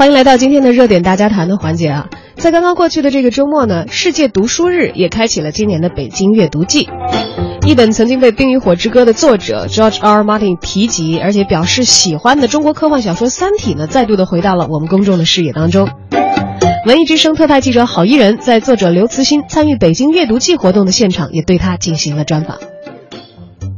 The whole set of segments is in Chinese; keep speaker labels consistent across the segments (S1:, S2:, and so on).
S1: 欢迎来到今天的热点大家谈的环节啊！在刚刚过去的这个周末呢，世界读书日也开启了今年的北京阅读季。一本曾经被《冰与火之歌》的作者 George R. Martin 提及，而且表示喜欢的中国科幻小说《三体》呢，再度的回到了我们公众的视野当中。文艺之声特派记者郝伊人在作者刘慈欣参与北京阅读季活动的现场，也对他进行了专访。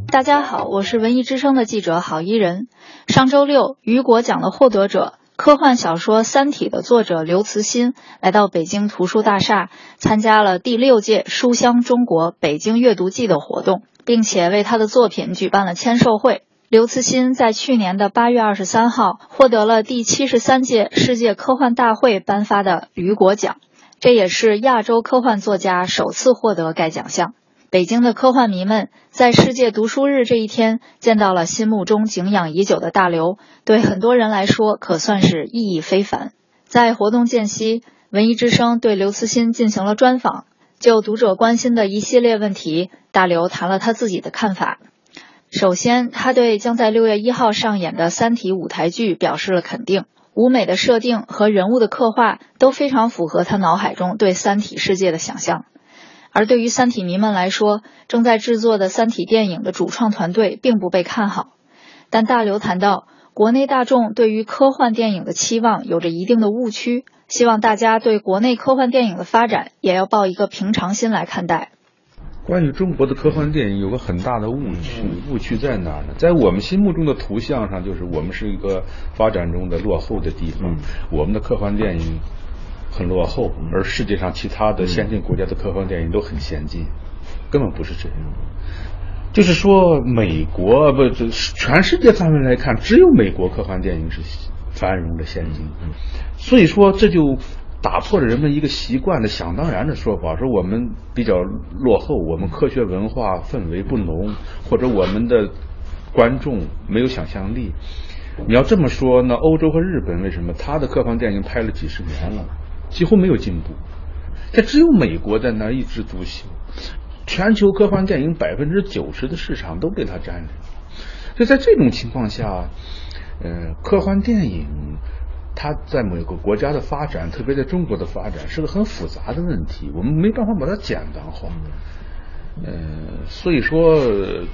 S2: 大家好，我是文艺之声的记者郝伊人。上周六，雨果奖的获得者。科幻小说《三体》的作者刘慈欣来到北京图书大厦，参加了第六届书香中国北京阅读季的活动，并且为他的作品举办了签售会。刘慈欣在去年的八月二十三号获得了第七十三届世界科幻大会颁发的雨果奖，这也是亚洲科幻作家首次获得该奖项。北京的科幻迷们在世界读书日这一天见到了心目中敬仰已久的大刘，对很多人来说可算是意义非凡。在活动间隙，文艺之声对刘慈欣进行了专访，就读者关心的一系列问题，大刘谈了他自己的看法。首先，他对将在六月一号上演的《三体》舞台剧表示了肯定，舞美的设定和人物的刻画都非常符合他脑海中对三体世界的想象。而对于三体迷们来说，正在制作的三体电影的主创团队并不被看好。但大刘谈到，国内大众对于科幻电影的期望有着一定的误区，希望大家对国内科幻电影的发展也要抱一个平常心来看待。
S3: 关于中国的科幻电影，有个很大的误区，误区在哪儿呢？在我们心目中的图像上，就是我们是一个发展中的落后的地方，我们的科幻电影。很落后，而世界上其他的先进国家的科幻电影都很先进，根本不是这样。就是说，美国不，这全世界范围来看，只有美国科幻电影是繁荣的先进。所以说，这就打破了人们一个习惯的想当然的说法，说我们比较落后，我们科学文化氛围不浓，或者我们的观众没有想象力。你要这么说，那欧洲和日本为什么他的科幻电影拍了几十年了？几乎没有进步，这只有美国在那一枝独秀，全球科幻电影百分之九十的市场都被它占领。就在这种情况下，呃，科幻电影它在某个国家的发展，特别在中国的发展，是个很复杂的问题，我们没办法把它简单化。呃，所以说，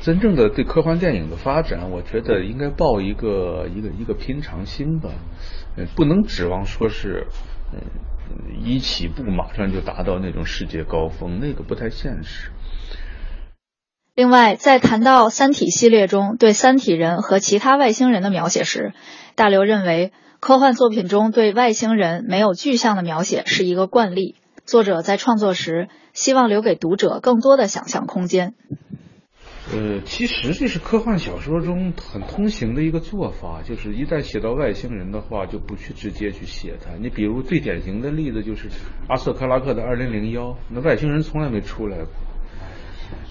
S3: 真正的对科幻电影的发展，我觉得应该抱一个一个一个平常心吧，呃，不能指望说是，嗯。一起步马上就达到那种世界高峰，那个不太现实。
S2: 另外，在谈到《三体》系列中对三体人和其他外星人的描写时，大刘认为科幻作品中对外星人没有具象的描写是一个惯例。作者在创作时希望留给读者更多的想象空间。
S3: 呃，其实这是科幻小说中很通行的一个做法，就是一旦写到外星人的话，就不去直接去写它。你比如最典型的例子就是阿瑟克拉克的《二零零幺》，那外星人从来没出来过。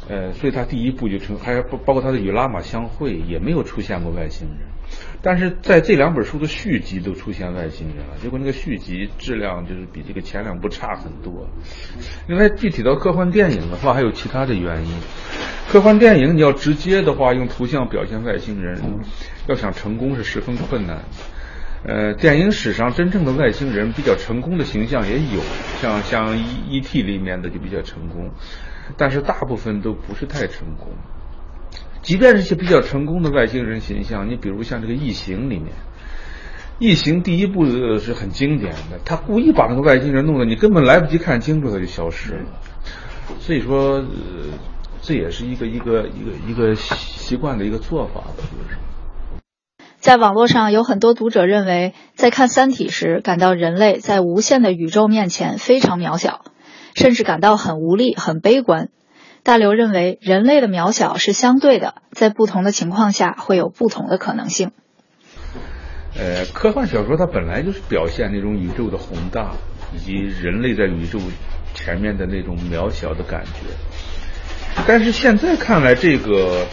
S3: 呃，所以他第一部就成，还包包括他的与拉玛相会也没有出现过外星人，但是在这两本书的续集都出现外星人了，结果那个续集质量就是比这个前两部差很多。另外，具体到科幻电影的话，还有其他的原因。科幻电影你要直接的话用图像表现外星人，要想成功是十分困难。呃，电影史上真正的外星人比较成功的形象也有，像像《E T》里面的就比较成功。但是大部分都不是太成功，即便是一些比较成功的外星人形象，你比如像这个《异形》里面，《异形》第一部是很经典的，他故意把那个外星人弄得你根本来不及看清楚他就消失了，所以说这也是一个一个一个一个习惯的一个做法吧，就是。
S2: 在网络上有很多读者认为，在看《三体》时感到人类在无限的宇宙面前非常渺小。甚至感到很无力、很悲观。大刘认为，人类的渺小是相对的，在不同的情况下会有不同的可能性。
S3: 呃，科幻小说它本来就是表现那种宇宙的宏大，以及人类在宇宙前面的那种渺小的感觉。但是现在看来，这个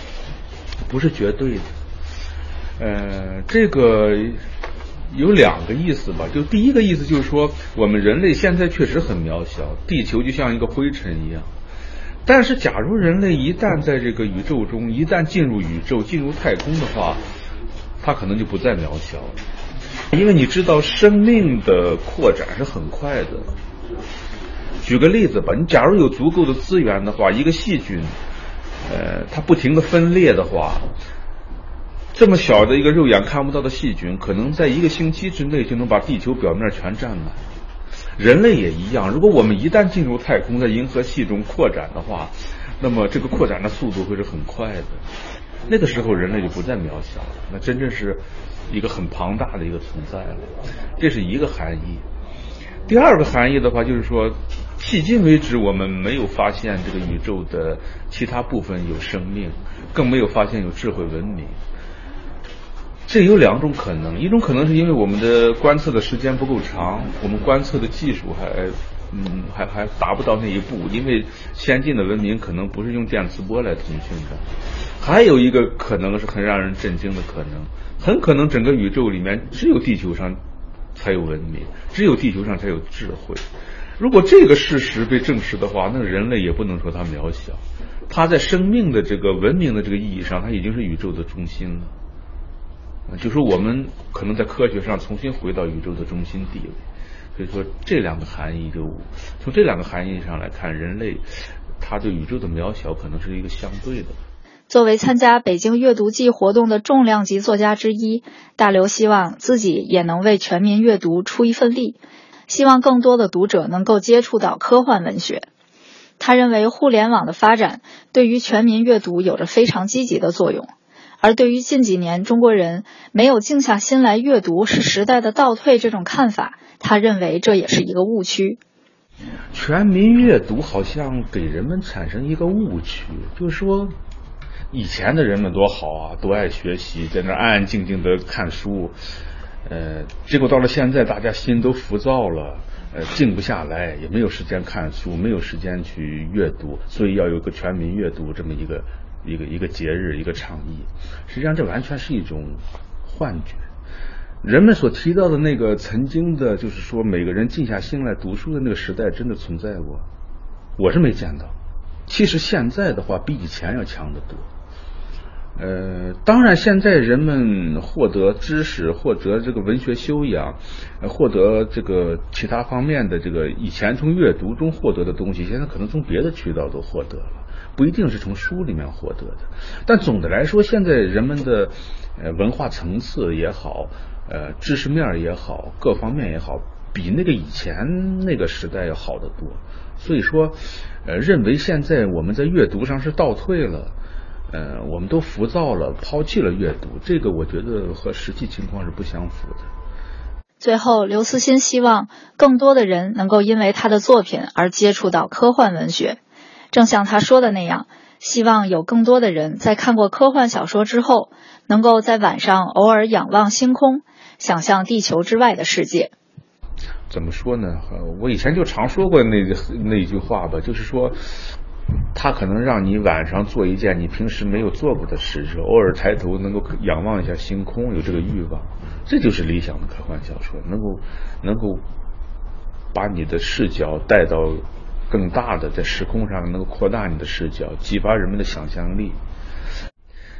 S3: 不是绝对的。呃，这个。有两个意思吧，就第一个意思就是说，我们人类现在确实很渺小，地球就像一个灰尘一样。但是，假如人类一旦在这个宇宙中，一旦进入宇宙、进入太空的话，它可能就不再渺小了。因为你知道生命的扩展是很快的。举个例子吧，你假如有足够的资源的话，一个细菌，呃，它不停的分裂的话，这么小的一个肉眼看不到的细菌，可能在一个星期之内就能把地球表面全占满。人类也一样，如果我们一旦进入太空，在银河系中扩展的话，那么这个扩展的速度会是很快的。那个时候人类就不再渺小了，那真正是一个很庞大的一个存在了。这是一个含义。第二个含义的话，就是说，迄今为止我们没有发现这个宇宙的其他部分有生命，更没有发现有智慧文明。这有两种可能，一种可能是因为我们的观测的时间不够长，我们观测的技术还，嗯，还还达不到那一步，因为先进的文明可能不是用电磁波来通讯的。还有一个可能是很让人震惊的可能，很可能整个宇宙里面只有地球上才有文明，只有地球上才有智慧。如果这个事实被证实的话，那人类也不能说它渺小，它在生命的这个文明的这个意义上，它已经是宇宙的中心了。就说我们可能在科学上重新回到宇宙的中心地位，所以说这两个含义就从这两个含义上来看，人类他对宇宙的渺小可能是一个相对的。
S2: 作为参加北京阅读季活动的重量级作家之一，大刘希望自己也能为全民阅读出一份力，希望更多的读者能够接触到科幻文学。他认为互联网的发展对于全民阅读有着非常积极的作用。而对于近几年中国人没有静下心来阅读是时代的倒退这种看法，他认为这也是一个误区。
S3: 全民阅读好像给人们产生一个误区，就是说以前的人们多好啊，多爱学习，在那安安静静的看书，呃，结果到了现在，大家心都浮躁了，呃，静不下来，也没有时间看书，没有时间去阅读，所以要有个全民阅读这么一个。一个一个节日，一个倡议，实际上这完全是一种幻觉。人们所提到的那个曾经的，就是说每个人静下心来读书的那个时代，真的存在过？我是没见到。其实现在的话，比以前要强得多。呃，当然，现在人们获得知识，获得这个文学修养，获得这个其他方面的这个以前从阅读中获得的东西，现在可能从别的渠道都获得了。不一定是从书里面获得的，但总的来说，现在人们的呃文化层次也好，呃知识面也好，各方面也好，比那个以前那个时代要好得多。所以说，呃认为现在我们在阅读上是倒退了，呃我们都浮躁了，抛弃了阅读，这个我觉得和实际情况是不相符的。
S2: 最后，刘慈欣希望更多的人能够因为他的作品而接触到科幻文学。正像他说的那样，希望有更多的人在看过科幻小说之后，能够在晚上偶尔仰望星空，想象地球之外的世界。
S3: 怎么说呢？我以前就常说过那那句话吧，就是说，他可能让你晚上做一件你平时没有做过的事，偶尔抬头能够仰望一下星空，有这个欲望，这就是理想的科幻小说，能够能够把你的视角带到。更大的在时空上能够扩大你的视角，激发人们的想象力。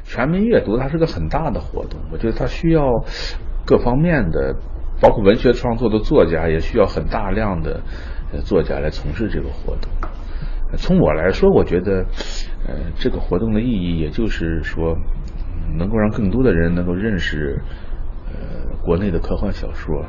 S3: 全民阅读它是个很大的活动，我觉得它需要各方面的，包括文学创作的作家也需要很大量的作家来从事这个活动。从我来说，我觉得，呃，这个活动的意义也就是说，能够让更多的人能够认识，呃，国内的科幻小说。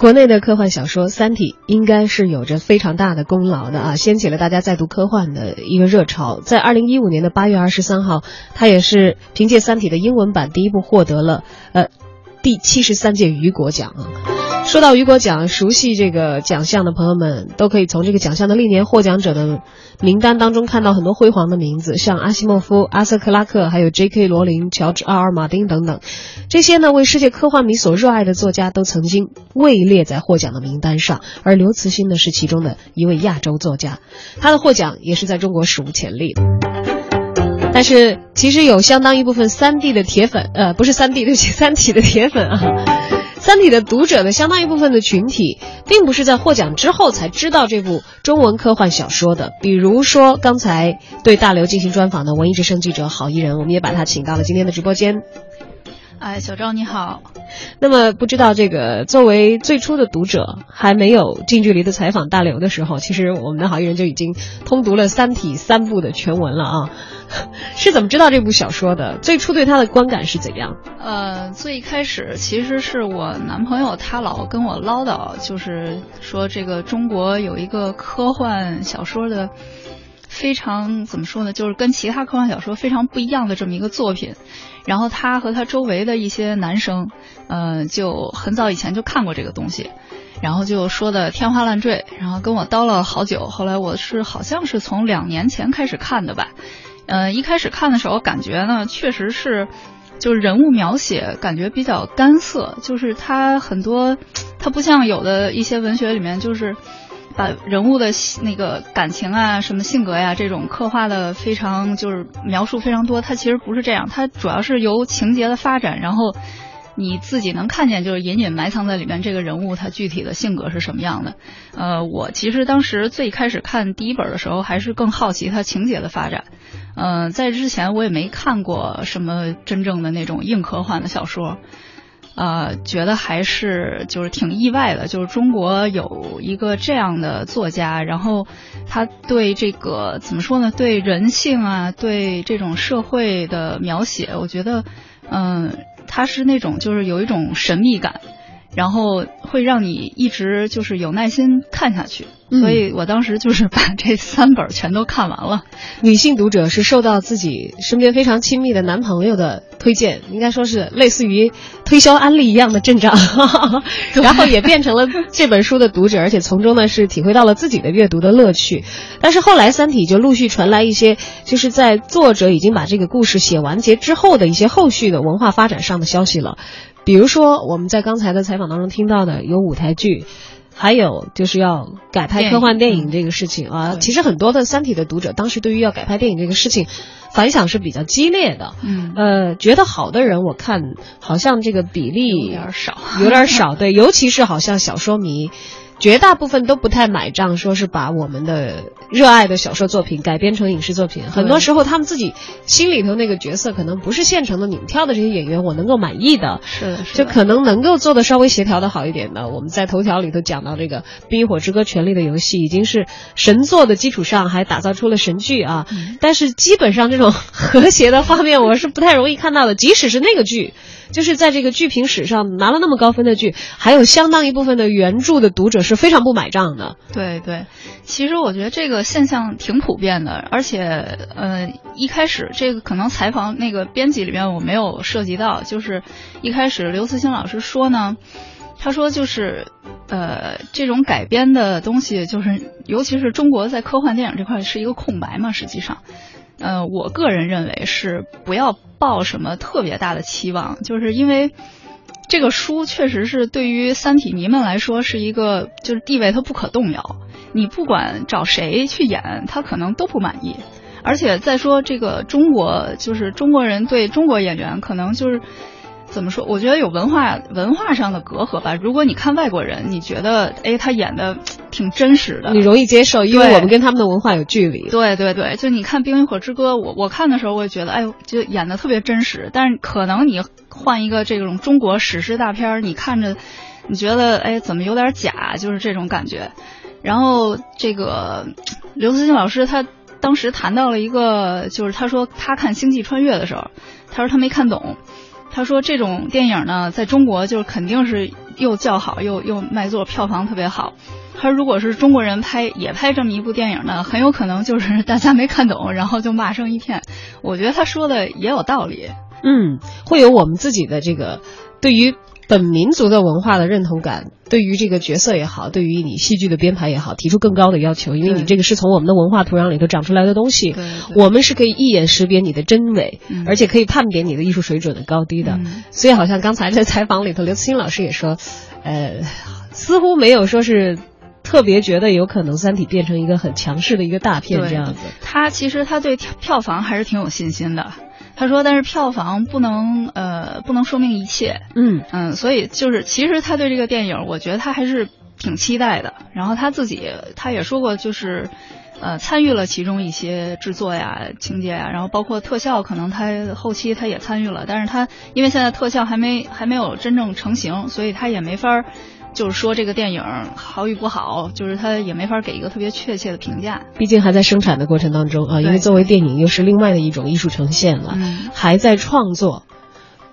S1: 国内的科幻小说《三体》应该是有着非常大的功劳的啊，掀起了大家再读科幻的一个热潮。在二零一五年的八月二十三号，他也是凭借《三体》的英文版第一部获得了呃第七十三届雨果奖啊。说到雨果奖，熟悉这个奖项的朋友们都可以从这个奖项的历年获奖者的名单当中看到很多辉煌的名字，像阿西莫夫、阿瑟克拉克，还有 J.K. 罗琳、乔治阿尔马丁等等，这些呢为世界科幻迷所热爱的作家都曾经位列在获奖的名单上，而刘慈欣呢是其中的一位亚洲作家，他的获奖也是在中国史无前例。但是其实有相当一部分三 D 的铁粉，呃，不是三 D，对不起，三体的铁粉啊。三体》的读者的相当一部分的群体，并不是在获奖之后才知道这部中文科幻小说的。比如说，刚才对大刘进行专访的文艺之声记者郝伊人，我们也把他请到了今天的直播间。
S2: 哎，小赵你好。
S1: 那么不知道这个作为最初的读者，还没有近距离的采访大刘的时候，其实我们的好艺人就已经通读了《三体》三部的全文了啊。是怎么知道这部小说的？最初对他的观感是怎样？
S2: 呃，最开始其实是我男朋友他老跟我唠叨，就是说这个中国有一个科幻小说的。非常怎么说呢？就是跟其他科幻小说非常不一样的这么一个作品。然后他和他周围的一些男生，呃，就很早以前就看过这个东西，然后就说的天花乱坠，然后跟我叨了好久。后来我是好像是从两年前开始看的吧。呃，一开始看的时候感觉呢，确实是，就是人物描写感觉比较干涩，就是他很多，他不像有的一些文学里面就是。把人物的那个感情啊、什么性格呀，这种刻画的非常就是描述非常多。它其实不是这样，它主要是由情节的发展，然后你自己能看见，就是隐隐埋藏在里面这个人物他具体的性格是什么样的。呃，我其实当时最开始看第一本的时候，还是更好奇他情节的发展。嗯，在之前我也没看过什么真正的那种硬科幻的小说。呃，觉得还是就是挺意外的，就是中国有一个这样的作家，然后他对这个怎么说呢？对人性啊，对这种社会的描写，我觉得，嗯，他是那种就是有一种神秘感。然后会让你一直就是有耐心看下去，所以我当时就是把这三本全都看完了。
S1: 女性读者是受到自己身边非常亲密的男朋友的推荐，应该说是类似于推销安利一样的阵仗，然后也变成了这本书的读者，而且从中呢是体会到了自己的阅读的乐趣。但是后来《三体》就陆续传来一些，就是在作者已经把这个故事写完结之后的一些后续的文化发展上的消息了。比如说，我们在刚才的采访当中听到的有舞台剧，还有就是要改拍科幻电影这个事情啊。其实很多的《三体》的读者当时对于要改拍电影这个事情，反响是比较激烈的。
S2: 嗯，
S1: 呃，觉得好的人，我看好像这个比例
S2: 有点少，
S1: 有点少。对，尤其是好像小说迷。绝大部分都不太买账，说是把我们的热爱的小说作品改编成影视作品。很多时候，他们自己心里头那个角色可能不是现成的，你们挑的这些演员，我能够满意的，
S2: 是
S1: 就可能能够做的稍微协调的好一点的。我们在头条里头讲到这个《冰与火之歌：权力的游戏》，已经是神作的基础上，还打造出了神剧啊。但是基本上这种和谐的画面，我是不太容易看到的。即使是那个剧。就是在这个剧评史上拿了那么高分的剧，还有相当一部分的原著的读者是非常不买账的。
S2: 对对，其实我觉得这个现象挺普遍的，而且呃，一开始这个可能采访那个编辑里面我没有涉及到，就是一开始刘慈欣老师说呢，他说就是呃，这种改编的东西，就是尤其是中国在科幻电影这块是一个空白嘛，实际上。呃，我个人认为是不要抱什么特别大的期望，就是因为这个书确实是对于三体迷们来说是一个就是地位它不可动摇，你不管找谁去演，他可能都不满意。而且再说这个中国，就是中国人对中国演员可能就是。怎么说？我觉得有文化文化上的隔阂吧。如果你看外国人，你觉得哎，他演的挺真实的，
S1: 你容易接受，因为我们跟他们的文化有距离。
S2: 对对对，就你看《冰与火之歌》，我我看的时候，我也觉得哎，就演的特别真实。但是可能你换一个这种中国史诗大片，你看着你觉得哎，怎么有点假？就是这种感觉。然后这个刘慈欣老师他当时谈到了一个，就是他说他看《星际穿越》的时候，他说他没看懂。他说：“这种电影呢，在中国就肯定是又叫好又又卖座，票房特别好。他如果是中国人拍也拍这么一部电影呢，很有可能就是大家没看懂，然后就骂声一片。我觉得他说的也有道理。
S1: 嗯，会有我们自己的这个对于。”本民族的文化的认同感，对于这个角色也好，对于你戏剧的编排也好，提出更高的要求，因为你这个是从我们的文化土壤里头长出来的东西，我们是可以一眼识别你的真伪，而且可以判别你的艺术水准的高低的。所以，好像刚才在采访里头，刘慈欣老师也说，呃，似乎没有说是特别觉得有可能《三体》变成一个很强势的一个大片这样子。
S2: 他其实他对票房还是挺有信心的。他说，但是票房不能呃不能说明一切。
S1: 嗯
S2: 嗯，所以就是其实他对这个电影，我觉得他还是挺期待的。然后他自己他也说过，就是呃参与了其中一些制作呀、情节呀，然后包括特效，可能他后期他也参与了，但是他因为现在特效还没还没有真正成型，所以他也没法儿。就是说这个电影好与不好，就是他也没法给一个特别确切的评价。
S1: 毕竟还在生产的过程当中啊，因为作为电影又是另外的一种艺术呈现了，
S2: 嗯
S1: 还在创作。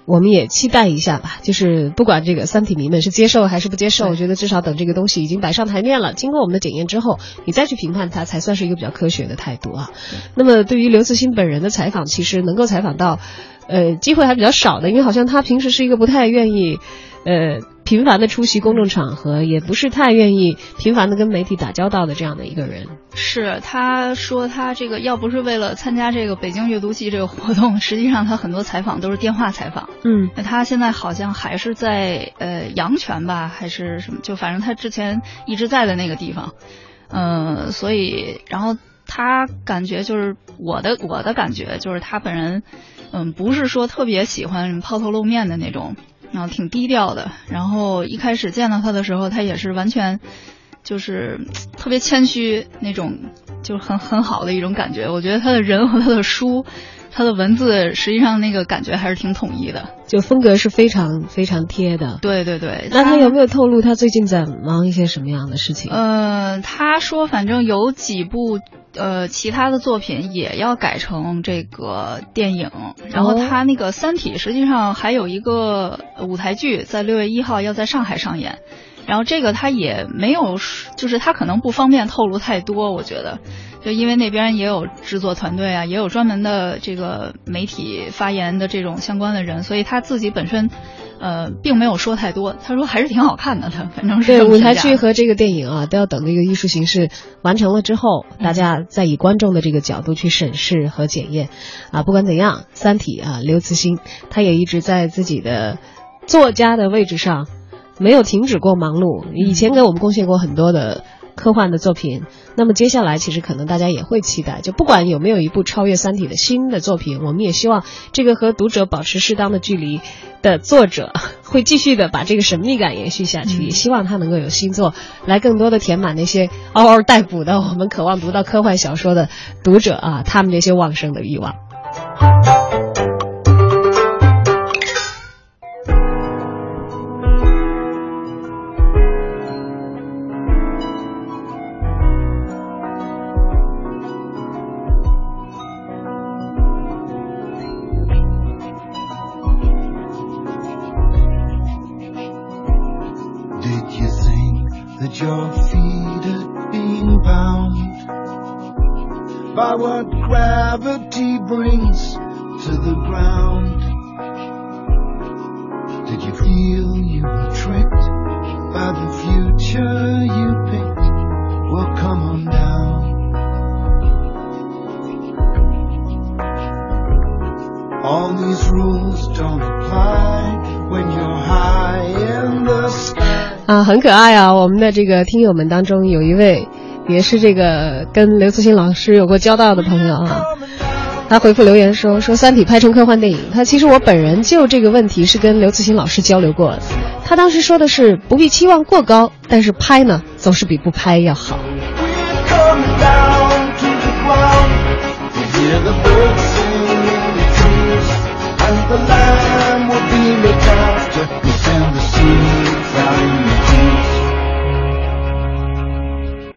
S1: 我们也期待一下吧，就是不管这个三体迷们是接受还是不接受，我觉得至少等这个东西已经摆上台面了，经过我们的检验之后，你再去评判它，才算是一个比较科学的态度啊。那么对于刘慈欣本人的采访，其实能够采访到，呃，机会还比较少的，因为好像他平时是一个不太愿意，呃，频繁的出席公众场合，也不是太愿意频繁的跟媒体打交道的这样的一个人。
S2: 是，他说他这个要不是为了参加这个北京阅读季这个活动，实际上他很多采访都是电话采访。
S1: 嗯
S2: 那他现在好像还是在呃阳泉吧，还是什么？就反正他之前一直在的那个地方，呃，所以然后他感觉就是我的我的感觉就是他本人，嗯，不是说特别喜欢抛头露面的那种，然后挺低调的。然后一开始见到他的时候，他也是完全就是特别谦虚那种，就很很好的一种感觉。我觉得他的人和他的书。他的文字实际上那个感觉还是挺统一的，
S1: 就风格是非常非常贴的。
S2: 对对对。
S1: 那他有没有透露他最近在忙一些什么样的事情？
S2: 呃，他说反正有几部呃其他的作品也要改成这个电影，然后他那个《三体》实际上还有一个舞台剧在六月一号要在上海上演。然后这个他也没有，就是他可能不方便透露太多，我觉得，就因为那边也有制作团队啊，也有专门的这个媒体发言的这种相关的人，所以他自己本身，呃，并没有说太多。他说还是挺好看的，他反正是
S1: 对舞台剧和这个电影啊，都要等这个艺术形式完成了之后，大家再以观众的这个角度去审视和检验。啊，不管怎样，《三体》啊，刘慈欣他也一直在自己的作家的位置上。没有停止过忙碌，以前给我们贡献过很多的科幻的作品。那么接下来，其实可能大家也会期待，就不管有没有一部超越《三体》的新的作品，我们也希望这个和读者保持适当的距离的作者会继续的把这个神秘感延续下去。也希望他能够有新作，来更多的填满那些嗷嗷待哺的我们渴望读到科幻小说的读者啊，他们这些旺盛的欲望。
S4: Your feet are being bound by what gravity brings to the ground. Did you feel you were tricked by the future you picked? Well, come on down. All these rules don't
S1: 啊，很可爱啊，我们的这个听友们当中有一位，也是这个跟刘慈欣老师有过交道的朋友啊，他回复留言说说《三体》拍成科幻电影，他其实我本人就这个问题是跟刘慈欣老师交流过。的，他当时说的是不必期望过高，但是拍呢，总是比不拍要好。